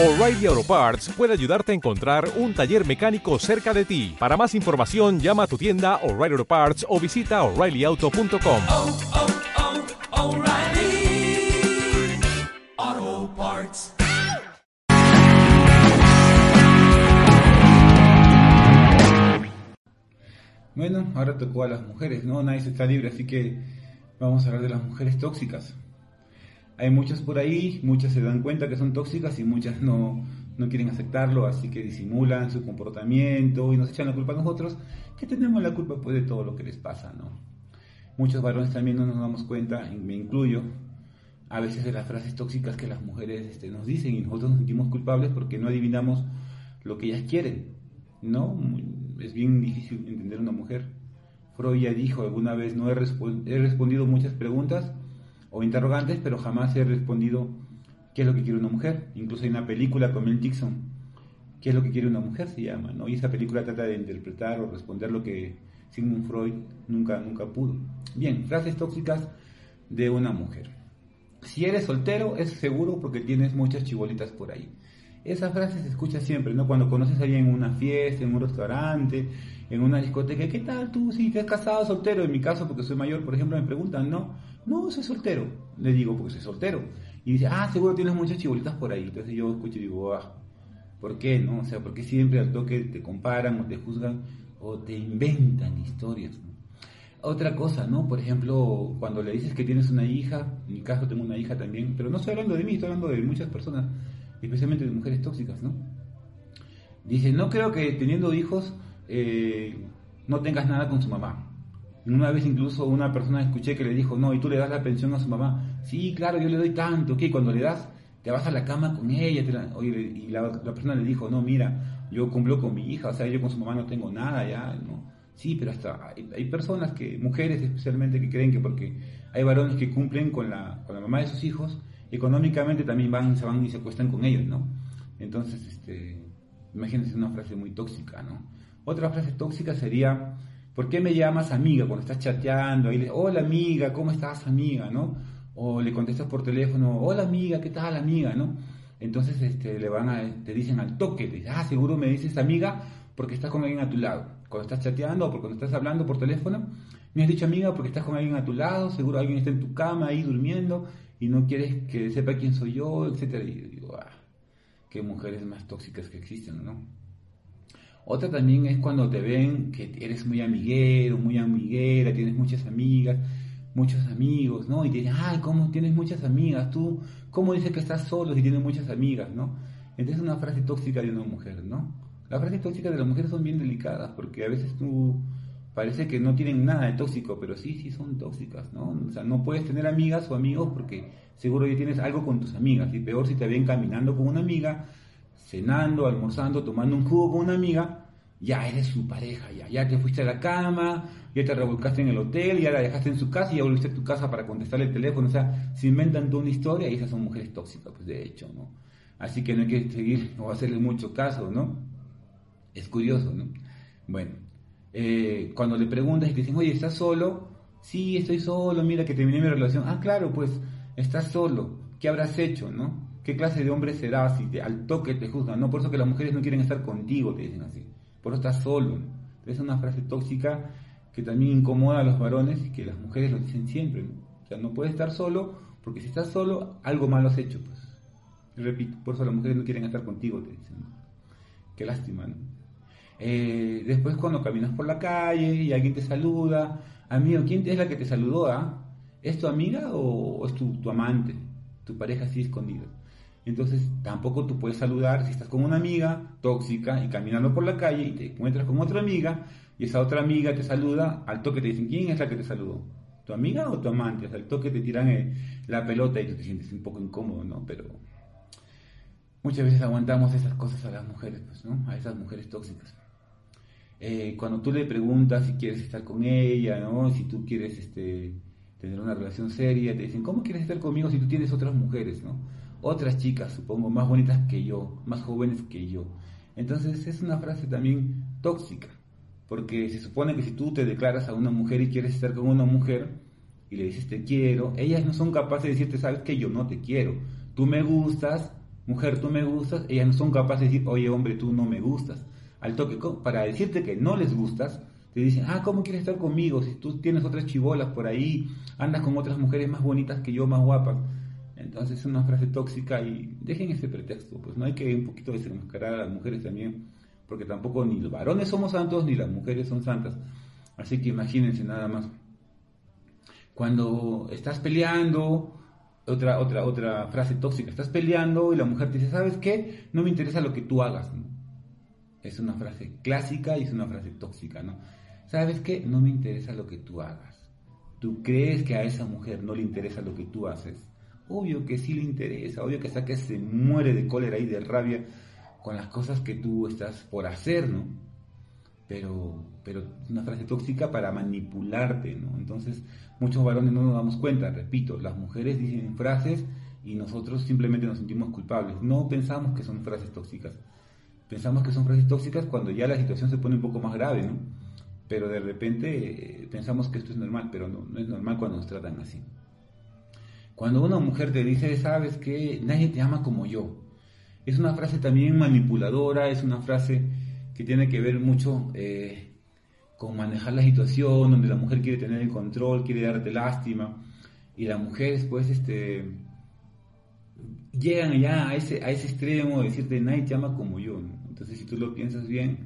O'Reilly Auto Parts puede ayudarte a encontrar un taller mecánico cerca de ti. Para más información, llama a tu tienda O'Reilly Auto Parts o visita oreillyauto.com. oh, oh, O'Reilly Auto Parts. Bueno, ahora tocó a las mujeres, ¿no? Nadie se está libre, así que vamos a hablar de las mujeres tóxicas. Hay muchas por ahí, muchas se dan cuenta que son tóxicas y muchas no, no quieren aceptarlo, así que disimulan su comportamiento y nos echan la culpa a nosotros, que tenemos la culpa pues de todo lo que les pasa, ¿no? Muchos varones también no nos damos cuenta, me incluyo, a veces de las frases tóxicas que las mujeres este, nos dicen y nosotros nos sentimos culpables porque no adivinamos lo que ellas quieren, ¿no? Es bien difícil entender una mujer. Freud ya dijo alguna vez, no he, he respondido muchas preguntas o interrogantes, pero jamás he respondido qué es lo que quiere una mujer. Incluso hay una película con Mel Gibson, qué es lo que quiere una mujer se llama, ¿no? Y esa película trata de interpretar o responder lo que Sigmund Freud nunca, nunca pudo. Bien, frases tóxicas de una mujer. Si eres soltero, es seguro porque tienes muchas chibolitas por ahí. Esa frase se escucha siempre, ¿no? Cuando conoces a alguien en una fiesta, en un restaurante, en una discoteca, ¿qué tal tú? Si te has casado soltero, en mi caso, porque soy mayor, por ejemplo, me preguntan, no, no, soy soltero. Le digo, porque soy soltero. Y dice, ah, seguro tienes muchas chibolitas por ahí. Entonces yo escucho y digo, ah, ¿por qué, no? O sea, ¿por qué siempre al toque te comparan o te juzgan o te inventan historias? Otra cosa, ¿no? Por ejemplo, cuando le dices que tienes una hija, en mi caso tengo una hija también, pero no estoy hablando de mí, estoy hablando de muchas personas, especialmente de mujeres tóxicas, ¿no? Dice, no creo que teniendo hijos eh, no tengas nada con su mamá. Una vez incluso una persona escuché que le dijo, no, y tú le das la pensión a su mamá. Sí, claro, yo le doy tanto, que cuando le das, te vas a la cama con ella. y la, persona le dijo, no, mira, yo cumplo con mi hija, o sea, yo con su mamá no tengo nada ya. Sí, pero hasta hay, hay personas que, mujeres especialmente, que creen que porque hay varones que cumplen con la, con la mamá de sus hijos, económicamente también van, se van y se acuestan con ellos, ¿no? Entonces, este, una frase muy tóxica, ¿no? Otra frase tóxica sería, ¿por qué me llamas amiga cuando estás chateando? Ahí le, hola amiga, ¿cómo estás amiga? O le contestas por teléfono, hola amiga, ¿qué tal amiga? Entonces este, le van a, te dicen al toque, te dicen, ah, seguro me dices amiga porque estás con alguien a tu lado. Cuando estás chateando o cuando estás hablando por teléfono, me has dicho amiga porque estás con alguien a tu lado, seguro alguien está en tu cama ahí durmiendo y no quieres que sepa quién soy yo, etcétera. Y digo, ah, qué mujeres más tóxicas que existen, ¿no? Otra también es cuando te ven que eres muy amiguero, muy amiguera, tienes muchas amigas, muchos amigos, ¿no? Y te dicen, ay, ¿cómo tienes muchas amigas? Tú, ¿cómo dices que estás solo si tienes muchas amigas, ¿no? Entonces es una frase tóxica de una mujer, ¿no? Las frases tóxicas de las mujeres son bien delicadas porque a veces tú parece que no tienen nada de tóxico, pero sí, sí son tóxicas, ¿no? O sea, no puedes tener amigas o amigos porque seguro ya tienes algo con tus amigas. Y peor si te ven caminando con una amiga, cenando, almorzando, tomando un jugo con una amiga, ya eres su pareja, ya, ya te fuiste a la cama, ya te revolcaste en el hotel, ya la dejaste en su casa y ya volviste a tu casa para contestarle el teléfono, o sea, se inventan toda una historia y esas son mujeres tóxicas, pues de hecho, ¿no? Así que no hay que seguir o hacerle mucho caso, ¿no? Es curioso, ¿no? Bueno, eh, cuando le preguntas y te dicen, oye, ¿estás solo? Sí, estoy solo, mira que terminé mi relación. Ah, claro, pues, estás solo. ¿Qué habrás hecho, no? ¿Qué clase de hombre serás si te, al toque te juzgan? No, por eso que las mujeres no quieren estar contigo, te dicen así. Por eso estás solo. ¿no? Es una frase tóxica que también incomoda a los varones y que las mujeres lo dicen siempre, ¿no? O sea, no puedes estar solo porque si estás solo, algo malo has hecho, pues. Repito, por eso las mujeres no quieren estar contigo, te dicen. Qué lástima, ¿no? Eh, después cuando caminas por la calle y alguien te saluda, amigo, ¿quién es la que te saludó? ah? ¿Es tu amiga o, es tu, amante? Tu pareja así escondida. Entonces tampoco tú puedes saludar si estás con una amiga tóxica y caminando por la calle y te encuentras con otra amiga y esa otra amiga te saluda, al toque te dicen, ¿quién es la que te saludó? ¿Tu amiga o tu amante? Al toque te tiran eh, la pelota y tú te sientes un poco incómodo, ¿no? Pero muchas veces aguantamos esas cosas a las mujeres, pues, ¿no? A esas mujeres tóxicas. Eh, cuando tú le preguntas si quieres estar con ella, ¿no? Si tú quieres este, tener una relación seria, te dicen, ¿cómo quieres estar conmigo si tú tienes otras mujeres, ¿no? Otras chicas, supongo, más bonitas que yo, más jóvenes que yo. Entonces es una frase también tóxica, porque se supone que si tú te declaras a una mujer y quieres estar con una mujer y le dices te quiero, ellas no son capaces de decirte, sabes que yo no te quiero, tú me gustas, mujer, tú me gustas, ellas no son capaces de decir, oye, hombre, tú no me gustas. Al toque, para decirte que no les gustas, te dicen, ah, ¿cómo quieres estar conmigo? Si tú tienes otras chibolas por ahí, andas con otras mujeres más bonitas que yo, más guapas. Entonces es una frase tóxica y dejen ese pretexto, pues no hay que un poquito desenmascarar a las mujeres también, porque tampoco ni los varones somos santos ni las mujeres son santas. Así que imagínense nada más. Cuando estás peleando, otra, otra, otra frase tóxica, estás peleando y la mujer te dice, ¿sabes qué? No me interesa lo que tú hagas. Es una frase clásica y es una frase tóxica, ¿no? ¿Sabes qué? No me interesa lo que tú hagas. ¿Tú crees que a esa mujer no le interesa lo que tú haces? Obvio que sí le interesa, obvio que está que se muere de cólera y de rabia con las cosas que tú estás por hacer, ¿no? Pero, pero es una frase tóxica para manipularte, ¿no? Entonces, muchos varones no nos damos cuenta, repito, las mujeres dicen frases y nosotros simplemente nos sentimos culpables. No pensamos que son frases tóxicas. Pensamos que son frases tóxicas cuando ya la situación se pone un poco más grave, ¿no? Pero de repente eh, pensamos que esto es normal, pero no, es normal cuando nos tratan así. Cuando una mujer te dice, sabes que nadie te ama como yo, es una frase también manipuladora, es una frase que tiene que ver mucho eh, con manejar la situación, donde la mujer quiere tener el control, quiere darte lástima, y la mujer después este, llegan ya a ese, a ese extremo de decirte, nadie te ama como yo. ¿no? Entonces, si tú lo piensas bien,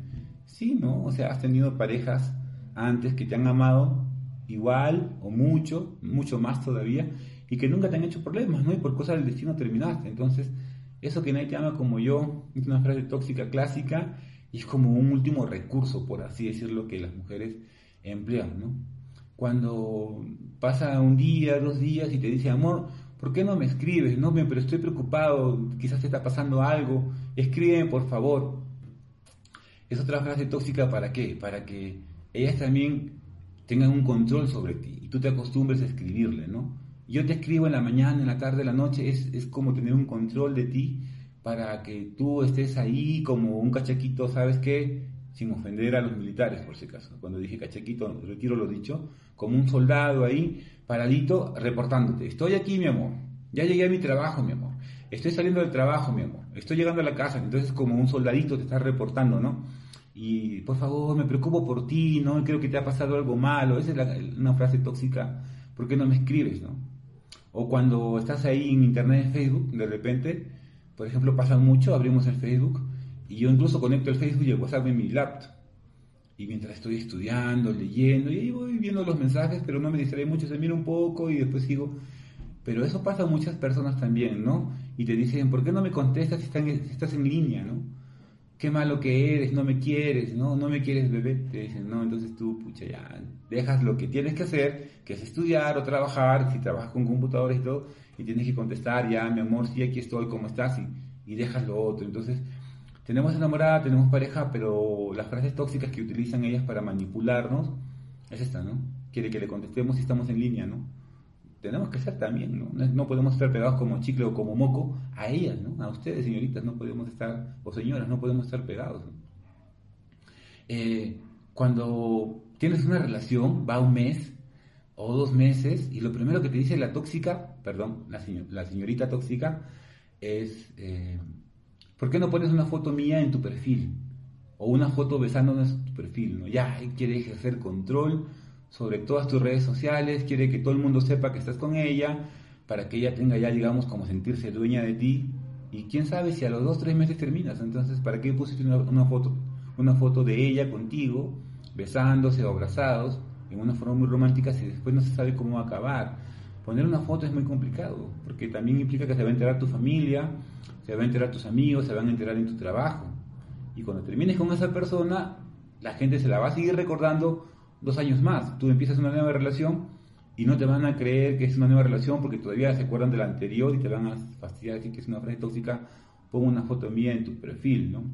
sí, ¿no? O sea, has tenido parejas antes que te han amado igual o mucho, mucho más todavía, y que nunca te han hecho problemas, ¿no? Y por cosas del destino terminaste. Entonces, eso que nadie te ama como yo es una frase tóxica clásica y es como un último recurso, por así decirlo, que las mujeres emplean, ¿no? Cuando pasa un día, dos días y te dice, amor, ¿por qué no me escribes? No, pero estoy preocupado, quizás te está pasando algo, escríbeme por favor. Es otra frase tóxica para qué? Para que ellas también tengan un control sobre ti y tú te acostumbres a escribirle, ¿no? Yo te escribo en la mañana, en la tarde, en la noche, es, es como tener un control de ti para que tú estés ahí como un cachaquito, ¿sabes qué? Sin ofender a los militares, por si acaso. Cuando dije cachaquito, retiro lo dicho, como un soldado ahí, paradito, reportándote. Estoy aquí, mi amor. Ya llegué a mi trabajo, mi amor. Estoy saliendo del trabajo, mi amor. Estoy llegando a la casa. Entonces, como un soldadito te está reportando, ¿no? Y por favor, me preocupo por ti, ¿no? Creo que te ha pasado algo malo. Esa es una frase tóxica. ¿Por qué no me escribes, no? O cuando estás ahí en internet, en Facebook, de repente, por ejemplo, pasa mucho, abrimos el Facebook y yo incluso conecto el Facebook y el WhatsApp en mi laptop. Y mientras estoy estudiando, leyendo, y ahí voy viendo los mensajes, pero no me distrae mucho, se mira un poco y después sigo. Pero eso pasa a muchas personas también, ¿no? Y te dicen, ¿por qué no me contestas si, están- si estás en línea, ¿no? Qué malo que eres, no me quieres, ¿no? No me quieres, bebé. Te dicen, no, entonces tú, pucha, ya, dejas lo que tienes que hacer, que es estudiar o trabajar, si trabajas con computadores y todo, y tienes que contestar, ya, mi amor, sí, aquí estoy, ¿cómo estás? Y, y dejas lo otro. Entonces, tenemos enamorada, tenemos pareja, pero las frases tóxicas que utilizan ellas para manipularnos es esta, ¿no? Quiere que le contestemos si estamos en línea, ¿no? Tenemos que ser también, ¿no? No, podemos estar pegados como chicle o como moco a ellas, ¿no? A ustedes, señoritas, no podemos estar, o señoras, no podemos estar pegados. ¿no? Eh, cuando tienes una relación, va un mes o dos meses, y lo primero que te dice la tóxica, perdón, la, señor- la señorita tóxica, es, eh, ¿por qué no pones una foto mía en tu perfil? O una foto besándonos en tu perfil, ¿no? Ya, quiere ejercer control sobre todas tus redes sociales, quiere que todo el mundo sepa que estás con ella, para que ella tenga ya, digamos, como sentirse dueña de ti. Y quién sabe si a los dos, tres meses terminas. Entonces, ¿para qué pusiste una, una foto? Una foto de ella contigo, besándose o abrazados, en una forma muy romántica, si después no se sabe cómo va a acabar. Poner una foto es muy complicado, porque también implica que se va a enterar tu familia, se va a enterar tus amigos, se van a enterar en tu trabajo. Y cuando termines con esa persona, la gente se la va a seguir recordando dos años más. Tú empiezas una nueva relación y no te van a creer que es una nueva relación porque todavía se acuerdan de la anterior y te van a fastidiar decir que es una frase tóxica. Pon una foto mía en tu perfil, ¿no?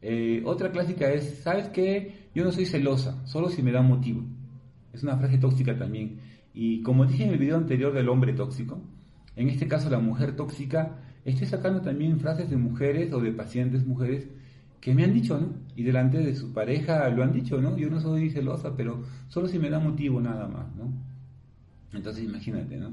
Eh, otra clásica es, ¿sabes qué? Yo no soy celosa, solo si me da motivo. Es una frase tóxica también. Y como dije en el video anterior del hombre tóxico, en este caso la mujer tóxica, estoy sacando también frases de mujeres o de pacientes mujeres que me han dicho, ¿no? Y delante de su pareja lo han dicho, ¿no? Yo no soy celosa, pero solo si me da motivo nada más, ¿no? Entonces imagínate, ¿no?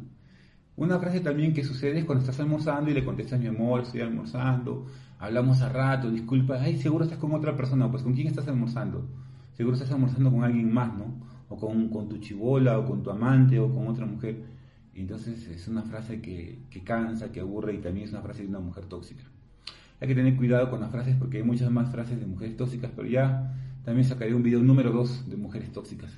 Una frase también que sucede es cuando estás almorzando y le contestas mi amor, estoy almorzando, hablamos a rato, disculpa, ay, seguro estás con otra persona, pues ¿con quién estás almorzando? Seguro estás almorzando con alguien más, ¿no? O con, tu chivola, o con tu amante, o con otra mujer. Entonces es una frase que, que cansa, que aburre y también es una frase de una mujer tóxica. Hay que tener cuidado con las frases porque hay muchas más frases de mujeres tóxicas, pero ya también sacaré un video número 2 de mujeres tóxicas.